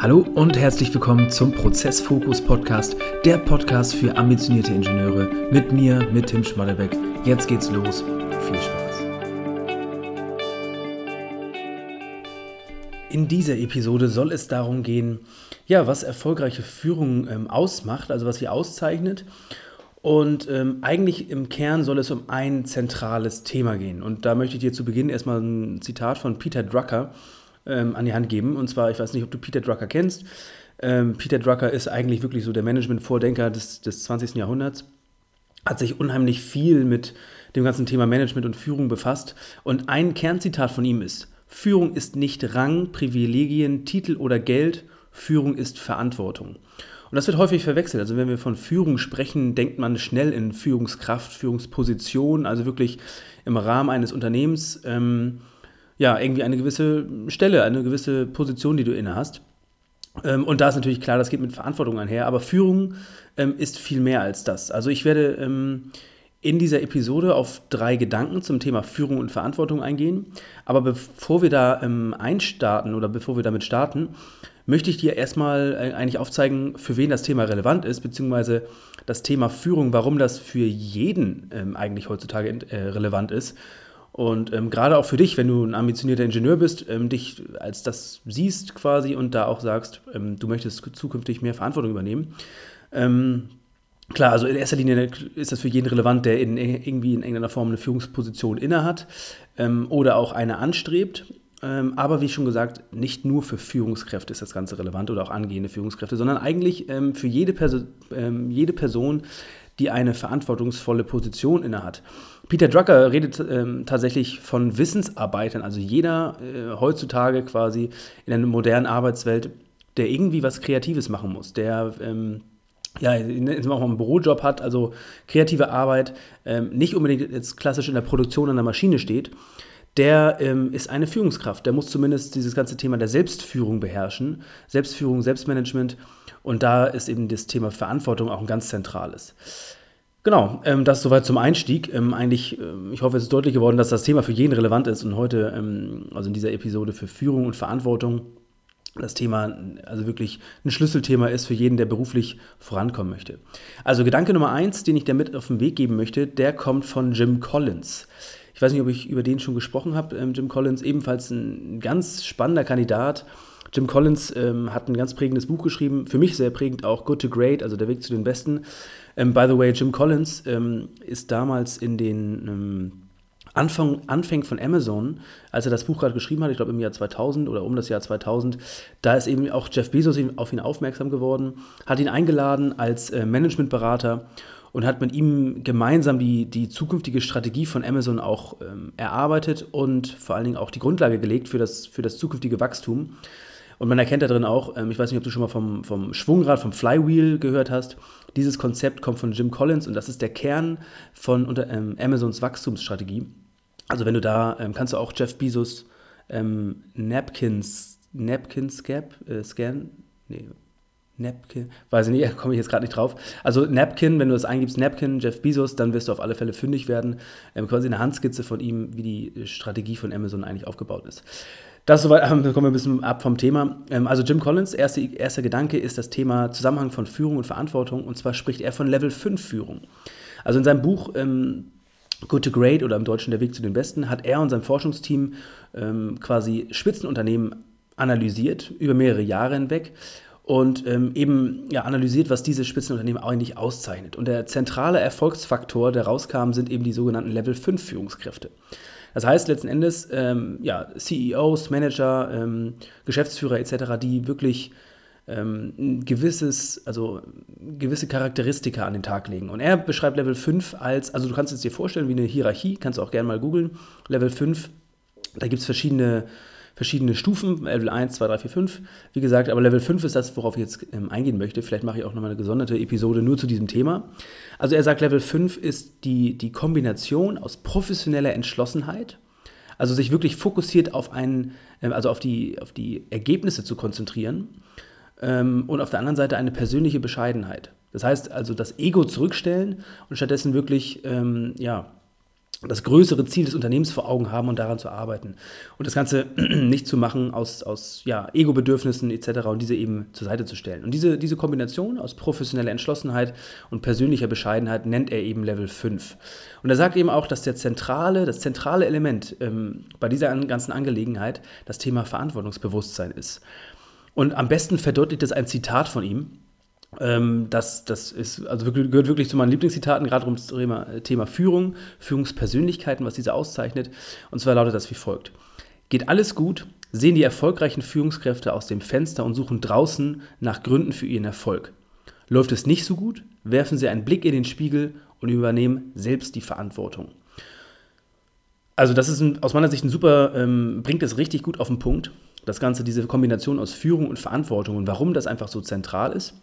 Hallo und herzlich willkommen zum Prozessfokus Podcast, der Podcast für ambitionierte Ingenieure mit mir, mit Tim Schmallebeck. Jetzt geht's los. Viel Spaß. In dieser Episode soll es darum gehen, ja, was erfolgreiche Führung ähm, ausmacht, also was sie auszeichnet. Und ähm, eigentlich im Kern soll es um ein zentrales Thema gehen. Und da möchte ich dir zu Beginn erstmal ein Zitat von Peter Drucker ähm, an die Hand geben. Und zwar, ich weiß nicht, ob du Peter Drucker kennst. Ähm, Peter Drucker ist eigentlich wirklich so der Management-Vordenker des, des 20. Jahrhunderts. Hat sich unheimlich viel mit dem ganzen Thema Management und Führung befasst. Und ein Kernzitat von ihm ist, Führung ist nicht Rang, Privilegien, Titel oder Geld, Führung ist Verantwortung. Und das wird häufig verwechselt. Also wenn wir von Führung sprechen, denkt man schnell in Führungskraft, Führungsposition, also wirklich im Rahmen eines Unternehmens. Ähm, ja, irgendwie eine gewisse Stelle, eine gewisse Position, die du inne hast. Ähm, und da ist natürlich klar, das geht mit Verantwortung einher, aber Führung ähm, ist viel mehr als das. Also ich werde ähm, in dieser Episode auf drei Gedanken zum Thema Führung und Verantwortung eingehen. Aber bevor wir da ähm, einstarten oder bevor wir damit starten, möchte ich dir erstmal äh, eigentlich aufzeigen, für wen das Thema relevant ist, beziehungsweise das Thema Führung, warum das für jeden ähm, eigentlich heutzutage äh, relevant ist und ähm, gerade auch für dich, wenn du ein ambitionierter Ingenieur bist, ähm, dich als das siehst quasi und da auch sagst, ähm, du möchtest zukünftig mehr Verantwortung übernehmen. Ähm, klar, also in erster Linie ist das für jeden relevant, der in, irgendwie in irgendeiner Form eine Führungsposition innehat ähm, oder auch eine anstrebt. Ähm, aber wie schon gesagt, nicht nur für Führungskräfte ist das Ganze relevant oder auch angehende Führungskräfte, sondern eigentlich für jede, Perso jede Person, die eine verantwortungsvolle Position innehat. Peter Drucker redet ähm, tatsächlich von Wissensarbeitern, also jeder äh, heutzutage quasi in einer modernen Arbeitswelt, der irgendwie was Kreatives machen muss, der ähm, ja, auch mal einen Bürojob hat, also kreative Arbeit, ähm, nicht unbedingt jetzt klassisch in der Produktion an der Maschine steht, der ähm, ist eine Führungskraft. Der muss zumindest dieses ganze Thema der Selbstführung beherrschen. Selbstführung, Selbstmanagement. Und da ist eben das Thema Verantwortung auch ein ganz zentrales. Genau, ähm, das soweit zum Einstieg. Ähm, eigentlich, äh, ich hoffe, es ist deutlich geworden, dass das Thema für jeden relevant ist und heute, ähm, also in dieser Episode für Führung und Verantwortung, das Thema also wirklich ein Schlüsselthema ist für jeden, der beruflich vorankommen möchte. Also Gedanke Nummer eins, den ich dir mit auf den Weg geben möchte, der kommt von Jim Collins. Ich weiß nicht, ob ich über den schon gesprochen habe. Ähm, Jim Collins, ebenfalls ein ganz spannender Kandidat. Jim Collins ähm, hat ein ganz prägendes Buch geschrieben, für mich sehr prägend auch Good to Great, also der Weg zu den Besten. Ähm, by the way, Jim Collins ähm, ist damals in den ähm, Anfang, Anfängen von Amazon, als er das Buch gerade geschrieben hat, ich glaube im Jahr 2000 oder um das Jahr 2000, da ist eben auch Jeff Bezos auf ihn aufmerksam geworden, hat ihn eingeladen als äh, Managementberater und hat mit ihm gemeinsam die, die zukünftige Strategie von Amazon auch ähm, erarbeitet und vor allen Dingen auch die Grundlage gelegt für das, für das zukünftige Wachstum. Und man erkennt da drin auch, ähm, ich weiß nicht, ob du schon mal vom, vom Schwungrad, vom Flywheel gehört hast. Dieses Konzept kommt von Jim Collins und das ist der Kern von unter, ähm, Amazons Wachstumsstrategie. Also wenn du da, ähm, kannst du auch Jeff Bezos ähm, Napkins, Napkins Gap, äh, Scan, nee, Napkin, weiß ich nicht, komme ich jetzt gerade nicht drauf. Also Napkin, wenn du das eingibst, Napkin, Jeff Bezos, dann wirst du auf alle Fälle fündig werden. Ähm, quasi eine Handskizze von ihm, wie die Strategie von Amazon eigentlich aufgebaut ist. Das soweit, ähm, kommen wir ein bisschen ab vom Thema. Ähm, also Jim Collins, erste, erster Gedanke ist das Thema Zusammenhang von Führung und Verantwortung. Und zwar spricht er von Level 5 Führung. Also in seinem Buch ähm, Good to Great oder im Deutschen Der Weg zu den Besten hat er und sein Forschungsteam ähm, quasi Spitzenunternehmen analysiert über mehrere Jahre hinweg und ähm, eben ja, analysiert, was diese Spitzenunternehmen eigentlich auszeichnet. Und der zentrale Erfolgsfaktor, der rauskam, sind eben die sogenannten Level 5 Führungskräfte. Das heißt letzten Endes, ähm, ja, CEOs, Manager, ähm, Geschäftsführer etc., die wirklich ähm, ein gewisses, also gewisse Charakteristika an den Tag legen. Und er beschreibt Level 5 als, also du kannst es dir vorstellen wie eine Hierarchie, kannst du auch gerne mal googeln. Level 5, da gibt es verschiedene verschiedene Stufen, Level 1, 2, 3, 4, 5, wie gesagt, aber Level 5 ist das, worauf ich jetzt ähm, eingehen möchte. Vielleicht mache ich auch nochmal eine gesonderte Episode nur zu diesem Thema. Also er sagt, Level 5 ist die, die Kombination aus professioneller Entschlossenheit, also sich wirklich fokussiert auf einen, ähm, also auf die, auf die Ergebnisse zu konzentrieren ähm, und auf der anderen Seite eine persönliche Bescheidenheit. Das heißt also das Ego zurückstellen und stattdessen wirklich, ähm, ja, das größere Ziel des Unternehmens vor Augen haben und daran zu arbeiten. Und das Ganze nicht zu machen aus, aus ja, Ego-Bedürfnissen etc. und diese eben zur Seite zu stellen. Und diese, diese Kombination aus professioneller Entschlossenheit und persönlicher Bescheidenheit nennt er eben Level 5. Und er sagt eben auch, dass der zentrale, das zentrale Element ähm, bei dieser ganzen Angelegenheit das Thema Verantwortungsbewusstsein ist. Und am besten verdeutlicht es ein Zitat von ihm, ähm, das, das ist, also wirklich, gehört wirklich zu meinen Lieblingszitaten, gerade ums Thema, Thema Führung, Führungspersönlichkeiten, was diese auszeichnet. Und zwar lautet das wie folgt. Geht alles gut, sehen die erfolgreichen Führungskräfte aus dem Fenster und suchen draußen nach Gründen für ihren Erfolg. Läuft es nicht so gut, werfen sie einen Blick in den Spiegel und übernehmen selbst die Verantwortung. Also das ist ein, aus meiner Sicht ein super, ähm, bringt es richtig gut auf den Punkt. Das Ganze, diese Kombination aus Führung und Verantwortung und warum das einfach so zentral ist.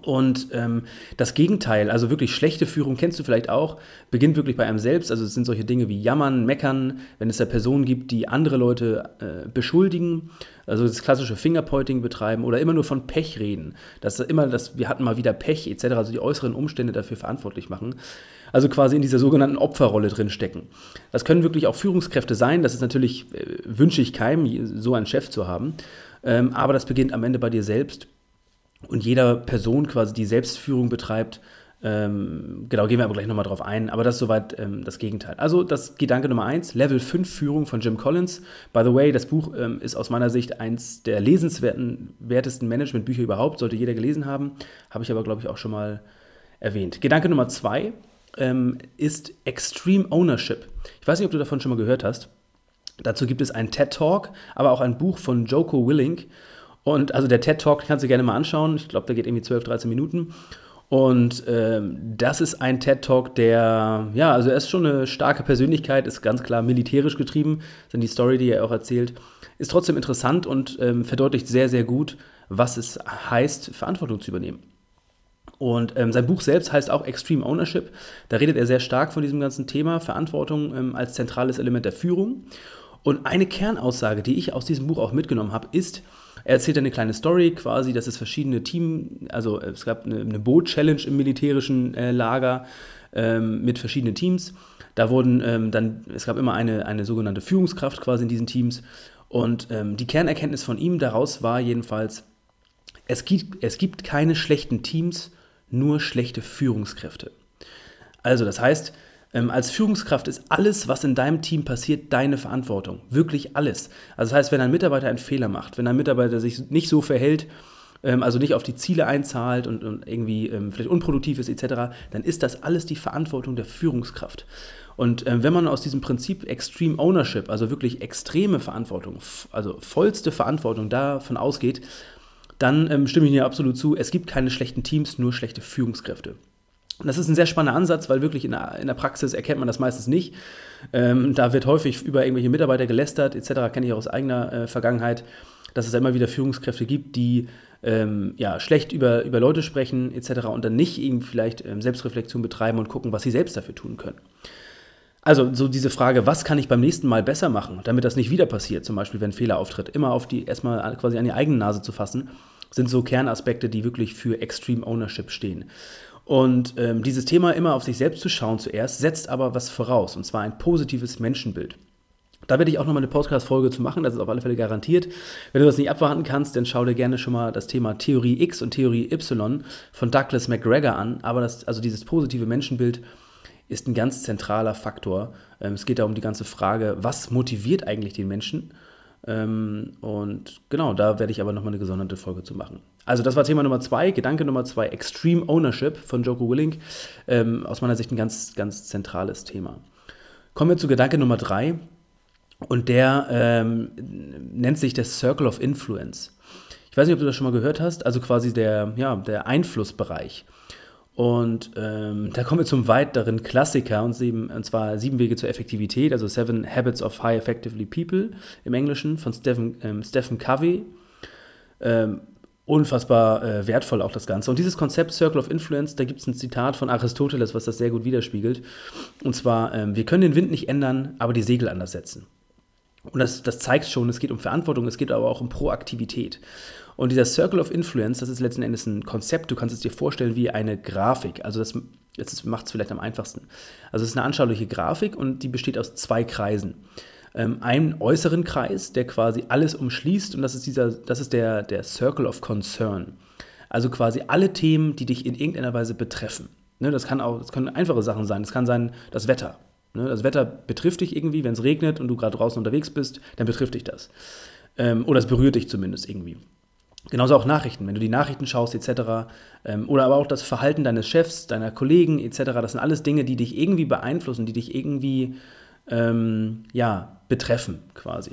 Und ähm, das Gegenteil, also wirklich schlechte Führung, kennst du vielleicht auch, beginnt wirklich bei einem selbst. Also es sind solche Dinge wie Jammern, Meckern, wenn es da Personen gibt, die andere Leute äh, beschuldigen, also das klassische Fingerpointing betreiben oder immer nur von Pech reden. Dass immer das, wir hatten mal wieder Pech etc., also die äußeren Umstände dafür verantwortlich machen. Also quasi in dieser sogenannten Opferrolle drin stecken. Das können wirklich auch Führungskräfte sein. Das ist natürlich, äh, wünsche ich keinem, so einen Chef zu haben. Ähm, aber das beginnt am Ende bei dir selbst und jeder Person quasi die Selbstführung betreibt. Ähm, genau, gehen wir aber gleich nochmal drauf ein, aber das ist soweit ähm, das Gegenteil. Also das Gedanke Nummer 1, Level 5 Führung von Jim Collins. By the way, das Buch ähm, ist aus meiner Sicht eins der lesenswertesten Managementbücher überhaupt, sollte jeder gelesen haben, habe ich aber, glaube ich, auch schon mal erwähnt. Gedanke Nummer 2 ähm, ist Extreme Ownership. Ich weiß nicht, ob du davon schon mal gehört hast. Dazu gibt es einen TED Talk, aber auch ein Buch von Joko Willink. Und also der TED Talk kannst du gerne mal anschauen. Ich glaube, der geht irgendwie 12, 13 Minuten. Und ähm, das ist ein TED Talk, der, ja, also er ist schon eine starke Persönlichkeit, ist ganz klar militärisch getrieben, sind die Story, die er auch erzählt, ist trotzdem interessant und ähm, verdeutlicht sehr, sehr gut, was es heißt, Verantwortung zu übernehmen. Und ähm, sein Buch selbst heißt auch Extreme Ownership. Da redet er sehr stark von diesem ganzen Thema Verantwortung ähm, als zentrales Element der Führung. Und eine Kernaussage, die ich aus diesem Buch auch mitgenommen habe, ist, er erzählt eine kleine Story quasi, dass es verschiedene Team, also es gab eine, eine Boot-Challenge im militärischen äh, Lager ähm, mit verschiedenen Teams. Da wurden ähm, dann, es gab immer eine, eine sogenannte Führungskraft quasi in diesen Teams. Und ähm, die Kernerkenntnis von ihm daraus war jedenfalls, es gibt, es gibt keine schlechten Teams, nur schlechte Führungskräfte. Also das heißt, ähm, als Führungskraft ist alles, was in deinem Team passiert, deine Verantwortung. Wirklich alles. Also das heißt, wenn ein Mitarbeiter einen Fehler macht, wenn ein Mitarbeiter sich nicht so verhält, ähm, also nicht auf die Ziele einzahlt und, und irgendwie ähm, vielleicht unproduktiv ist etc., dann ist das alles die Verantwortung der Führungskraft. Und äh, wenn man aus diesem Prinzip Extreme Ownership, also wirklich extreme Verantwortung, also vollste Verantwortung davon ausgeht, dann ähm, stimme ich dir absolut zu, es gibt keine schlechten Teams, nur schlechte Führungskräfte. Und das ist ein sehr spannender Ansatz, weil wirklich in der, in der Praxis erkennt man das meistens nicht. Ähm, da wird häufig über irgendwelche Mitarbeiter gelästert, etc., kenne ich auch aus eigener äh, Vergangenheit, dass es immer wieder Führungskräfte gibt, die ähm, ja, schlecht über, über Leute sprechen, etc., und dann nicht eben vielleicht ähm, Selbstreflexion betreiben und gucken, was sie selbst dafür tun können. Also so diese Frage, was kann ich beim nächsten Mal besser machen, damit das nicht wieder passiert, zum Beispiel wenn ein Fehler auftritt, immer auf die erstmal quasi an die eigene Nase zu fassen, sind so Kernaspekte, die wirklich für Extreme Ownership stehen. Und ähm, dieses Thema immer auf sich selbst zu schauen zuerst, setzt aber was voraus, und zwar ein positives Menschenbild. Da werde ich auch nochmal eine Podcast-Folge zu machen, das ist auf alle Fälle garantiert. Wenn du das nicht abwarten kannst, dann schau dir gerne schon mal das Thema Theorie X und Theorie Y von Douglas McGregor an. Aber das, also dieses positive Menschenbild ist ein ganz zentraler Faktor. Ähm, es geht da um die ganze Frage, was motiviert eigentlich den Menschen? Ähm, und genau, da werde ich aber nochmal eine gesonderte Folge zu machen. Also das war Thema Nummer zwei, Gedanke Nummer zwei, Extreme Ownership von Joko Willink. Ähm, aus meiner Sicht ein ganz, ganz zentrales Thema. Kommen wir zu Gedanke Nummer drei und der ähm, nennt sich der Circle of Influence. Ich weiß nicht, ob du das schon mal gehört hast, also quasi der, ja, der Einflussbereich. Und ähm, da kommen wir zum weiteren Klassiker, und, sieben, und zwar Sieben Wege zur Effektivität, also Seven Habits of High Effectively People im Englischen von Stephen, ähm, Stephen Covey. Ähm, unfassbar äh, wertvoll auch das Ganze. Und dieses Konzept Circle of Influence, da gibt es ein Zitat von Aristoteles, was das sehr gut widerspiegelt. Und zwar, ähm, wir können den Wind nicht ändern, aber die Segel anders setzen. Und das, das zeigt schon, es geht um Verantwortung, es geht aber auch um Proaktivität. Und dieser Circle of Influence, das ist letzten Endes ein Konzept, du kannst es dir vorstellen wie eine Grafik. Also das, das macht es vielleicht am einfachsten. Also es ist eine anschauliche Grafik und die besteht aus zwei Kreisen. Ähm, einen äußeren Kreis, der quasi alles umschließt und das ist, dieser, das ist der, der Circle of Concern. Also quasi alle Themen, die dich in irgendeiner Weise betreffen. Ne, das, kann auch, das können einfache Sachen sein. Das kann sein das Wetter. Ne, das Wetter betrifft dich irgendwie, wenn es regnet und du gerade draußen unterwegs bist, dann betrifft dich das. Ähm, oder es berührt dich zumindest irgendwie. Genauso auch Nachrichten, wenn du die Nachrichten schaust etc. Ähm, oder aber auch das Verhalten deines Chefs, deiner Kollegen etc. Das sind alles Dinge, die dich irgendwie beeinflussen, die dich irgendwie ähm, ja, betreffen quasi.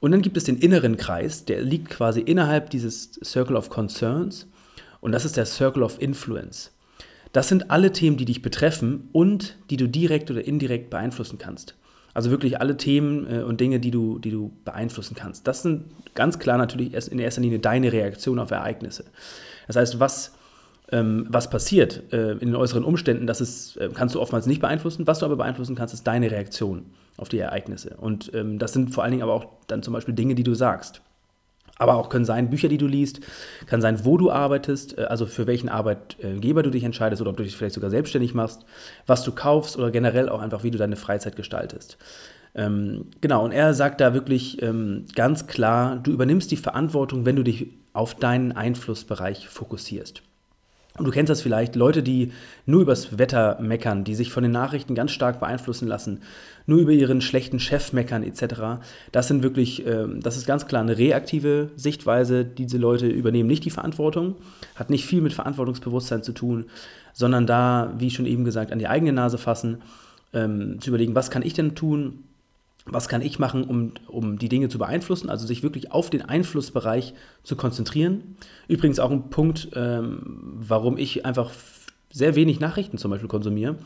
Und dann gibt es den inneren Kreis, der liegt quasi innerhalb dieses Circle of Concerns und das ist der Circle of Influence. Das sind alle Themen, die dich betreffen und die du direkt oder indirekt beeinflussen kannst. Also wirklich alle Themen äh, und Dinge, die du, die du beeinflussen kannst. Das sind ganz klar natürlich in erster Linie deine Reaktion auf Ereignisse. Das heißt, was, ähm, was passiert äh, in den äußeren Umständen, das ist, äh, kannst du oftmals nicht beeinflussen. Was du aber beeinflussen kannst, ist deine Reaktion auf die Ereignisse. Und ähm, das sind vor allen Dingen aber auch dann zum Beispiel Dinge, die du sagst. Aber auch können sein Bücher, die du liest, kann sein, wo du arbeitest, äh, also für welchen Arbeitgeber du dich entscheidest oder ob du dich vielleicht sogar selbstständig machst, was du kaufst oder generell auch einfach, wie du deine Freizeit gestaltest. Ähm, genau, und er sagt da wirklich ähm, ganz klar, du übernimmst die Verantwortung, wenn du dich auf deinen Einflussbereich fokussierst. Und du kennst das vielleicht, Leute, die nur übers Wetter meckern, die sich von den Nachrichten ganz stark beeinflussen lassen, nur über ihren schlechten Chef meckern etc. Das sind wirklich, äh, das ist ganz klar eine reaktive Sichtweise. Diese Leute übernehmen nicht die Verantwortung, hat nicht viel mit Verantwortungsbewusstsein zu tun, sondern da, wie schon eben gesagt, an die eigene Nase fassen, ähm, zu überlegen, was kann ich denn tun, was kann ich machen, um, um die Dinge zu beeinflussen, also sich wirklich auf den Einflussbereich zu konzentrieren. Übrigens auch ein Punkt, ähm, warum ich einfach sehr wenig Nachrichten zum Beispiel konsumiere.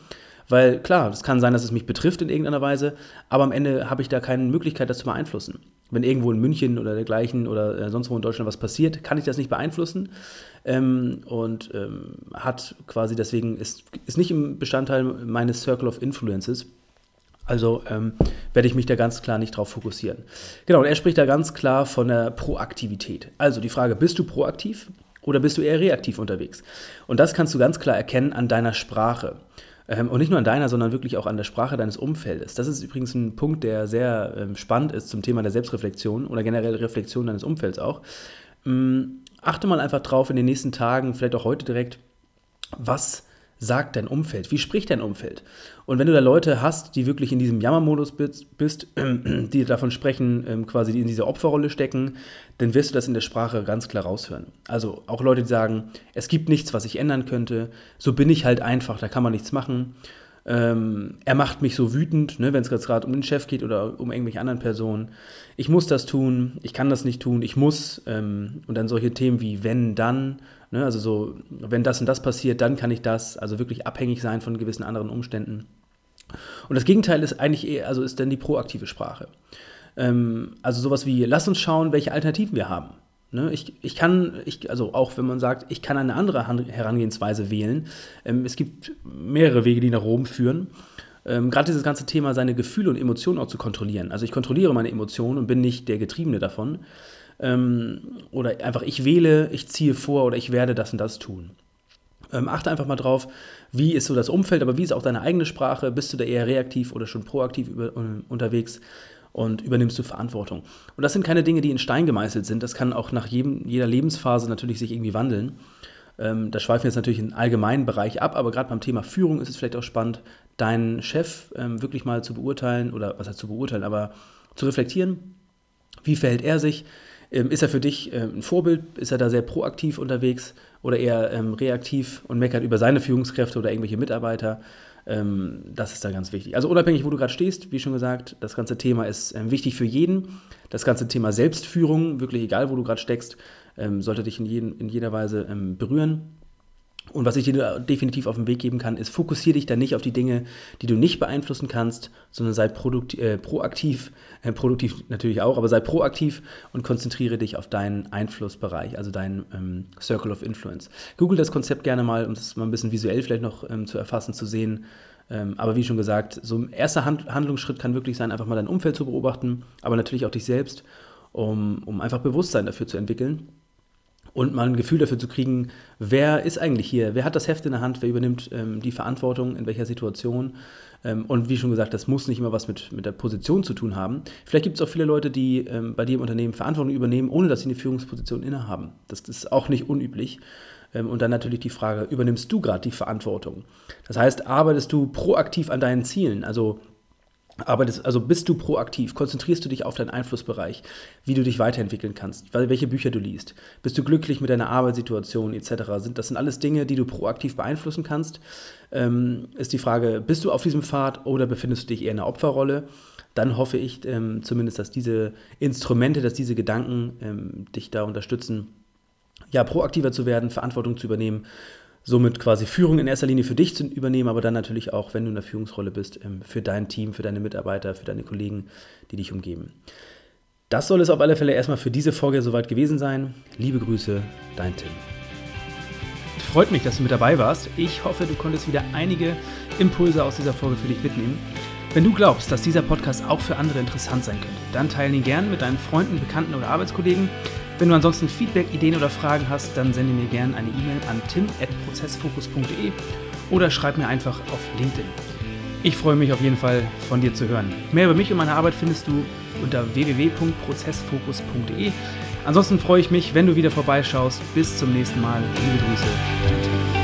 Weil klar, es kann sein, dass es mich betrifft in irgendeiner Weise, aber am Ende habe ich da keine Möglichkeit, das zu beeinflussen. Wenn irgendwo in München oder dergleichen oder äh, sonst wo in Deutschland was passiert, kann ich das nicht beeinflussen ähm, und ähm, hat quasi deswegen, ist, ist nicht im Bestandteil meines Circle of Influences. Also ähm, werde ich mich da ganz klar nicht drauf fokussieren. Genau, und er spricht da ganz klar von der Proaktivität. Also die Frage, bist du proaktiv oder bist du eher reaktiv unterwegs? Und das kannst du ganz klar erkennen an deiner Sprache. Ähm, und nicht nur an deiner, sondern wirklich auch an der Sprache deines Umfeldes. Das ist übrigens ein Punkt, der sehr ähm, spannend ist zum Thema der Selbstreflexion oder generell Reflexion deines Umfelds auch. Ähm, achte mal einfach drauf in den nächsten Tagen, vielleicht auch heute direkt, was sagt dein Umfeld? Wie spricht dein Umfeld? Und wenn du da Leute hast, die wirklich in diesem Jammermodus bist, die davon sprechen, ähm, quasi die in diese Opferrolle stecken, dann wirst du das in der Sprache ganz klar raushören. Also auch Leute, die sagen, es gibt nichts, was ich ändern könnte, so bin ich halt einfach, da kann man nichts machen. Ähm, er macht mich so wütend, ne, wenn es gerade um den Chef geht oder um irgendwelche anderen Personen. Ich muss das tun, ich kann das nicht tun, ich muss. Ähm, und dann solche Themen wie wenn, dann. Ne, also so, wenn das und das passiert, dann kann ich das. Also wirklich abhängig sein von gewissen anderen Umständen. Und das Gegenteil ist eigentlich eher, also ist dann die proaktive Sprache. Ähm, also sowas wie, lass uns schauen, welche Alternativen wir haben. Ne, ich, ich kann, ich, also auch wenn man sagt, ich kann eine andere Herangehensweise wählen. Ähm, es gibt mehrere Wege, die nach Rom führen. Ähm, Gerade dieses ganze Thema, seine Gefühle und Emotionen auch zu kontrollieren. Also ich kontrolliere meine Emotionen und bin nicht der Getriebene davon. Ähm, oder einfach ich wähle, ich ziehe vor oder ich werde das und das tun. Ähm, achte einfach mal drauf, wie ist so das Umfeld, aber wie ist auch deine eigene Sprache? Bist du da eher reaktiv oder schon proaktiv über, uh, unterwegs? Und übernimmst du Verantwortung. Und das sind keine Dinge, die in Stein gemeißelt sind. Das kann auch nach jedem, jeder Lebensphase natürlich sich irgendwie wandeln. Ähm, da schweifen wir jetzt natürlich in allgemeinen Bereich ab, aber gerade beim Thema Führung ist es vielleicht auch spannend, deinen Chef ähm, wirklich mal zu beurteilen oder was heißt zu beurteilen, aber zu reflektieren. Wie verhält er sich? Ähm, ist er für dich ähm, ein Vorbild? Ist er da sehr proaktiv unterwegs oder eher ähm, reaktiv und meckert über seine Führungskräfte oder irgendwelche Mitarbeiter? Ähm, das ist da ganz wichtig. Also unabhängig, wo du gerade stehst, wie schon gesagt, das ganze Thema ist ähm, wichtig für jeden. Das ganze Thema Selbstführung, wirklich egal, wo du gerade steckst, ähm, sollte dich in, jeden, in jeder Weise ähm, berühren. Und was ich dir definitiv auf den Weg geben kann, ist, fokussiere dich dann nicht auf die Dinge, die du nicht beeinflussen kannst, sondern sei äh, proaktiv, äh, produktiv natürlich auch, aber sei proaktiv und konzentriere dich auf deinen Einflussbereich, also deinen ähm, Circle of Influence. Google das Konzept gerne mal, um das mal ein bisschen visuell vielleicht noch ähm, zu erfassen, zu sehen. Ähm, aber wie schon gesagt, so ein erster Hand Handlungsschritt kann wirklich sein, einfach mal dein Umfeld zu beobachten, aber natürlich auch dich selbst, um, um einfach Bewusstsein dafür zu entwickeln und mal ein Gefühl dafür zu kriegen, wer ist eigentlich hier, wer hat das Heft in der Hand, wer übernimmt ähm, die Verantwortung, in welcher Situation. Ähm, und wie schon gesagt, das muss nicht immer was mit, mit der Position zu tun haben. Vielleicht gibt es auch viele Leute, die ähm, bei dir im Unternehmen Verantwortung übernehmen, ohne dass sie eine Führungsposition innehaben. Das, das ist auch nicht unüblich. Ähm, und dann natürlich die Frage, übernimmst du gerade die Verantwortung? Das heißt, arbeitest du proaktiv an deinen Zielen? Also arbeitest, also bist du proaktiv, konzentrierst du dich auf deinen Einflussbereich, wie du dich weiterentwickeln kannst, welche Bücher du liest, bist du glücklich mit deiner Arbeitssituation etc. das sind alles Dinge, die du proaktiv beeinflussen kannst. Ähm, ist die Frage, bist du auf diesem Pfad oder befindest du dich eher in einer Opferrolle? Dann hoffe ich ähm, zumindest, dass diese Instrumente, dass diese Gedanken ähm, dich da unterstützen, ja, proaktiver zu werden, Verantwortung zu übernehmen somit quasi Führung in erster Linie für dich zu übernehmen, aber dann natürlich auch, wenn du in der Führungsrolle bist, ähm, für dein Team, für deine Mitarbeiter, für deine Kollegen, die dich umgeben. Das soll es auf alle Fälle erstmal für diese Folge soweit gewesen sein. Liebe Grüße, dein Tim. Freut mich, dass du mit dabei warst. Ich hoffe, du konntest wieder einige Impulse aus dieser Folge für dich mitnehmen. Wenn du glaubst, dass dieser Podcast auch für andere interessant sein könnte, dann teile ihn gern mit deinen Freunden, Bekannten oder Arbeitskollegen. Wenn du ansonsten Feedback, Ideen oder Fragen hast, dann sende mir gerne eine E-Mail an tim.prozessfokus.de oder schreib mir einfach auf LinkedIn. Ich freue mich auf jeden Fall von dir zu hören. Mehr über mich und meine Arbeit findest du unter www.prozessfokus.de. Ansonsten freue ich mich, wenn du wieder vorbeischaust. Bis zum nächsten Mal. Liebe Grüße, dein Tim.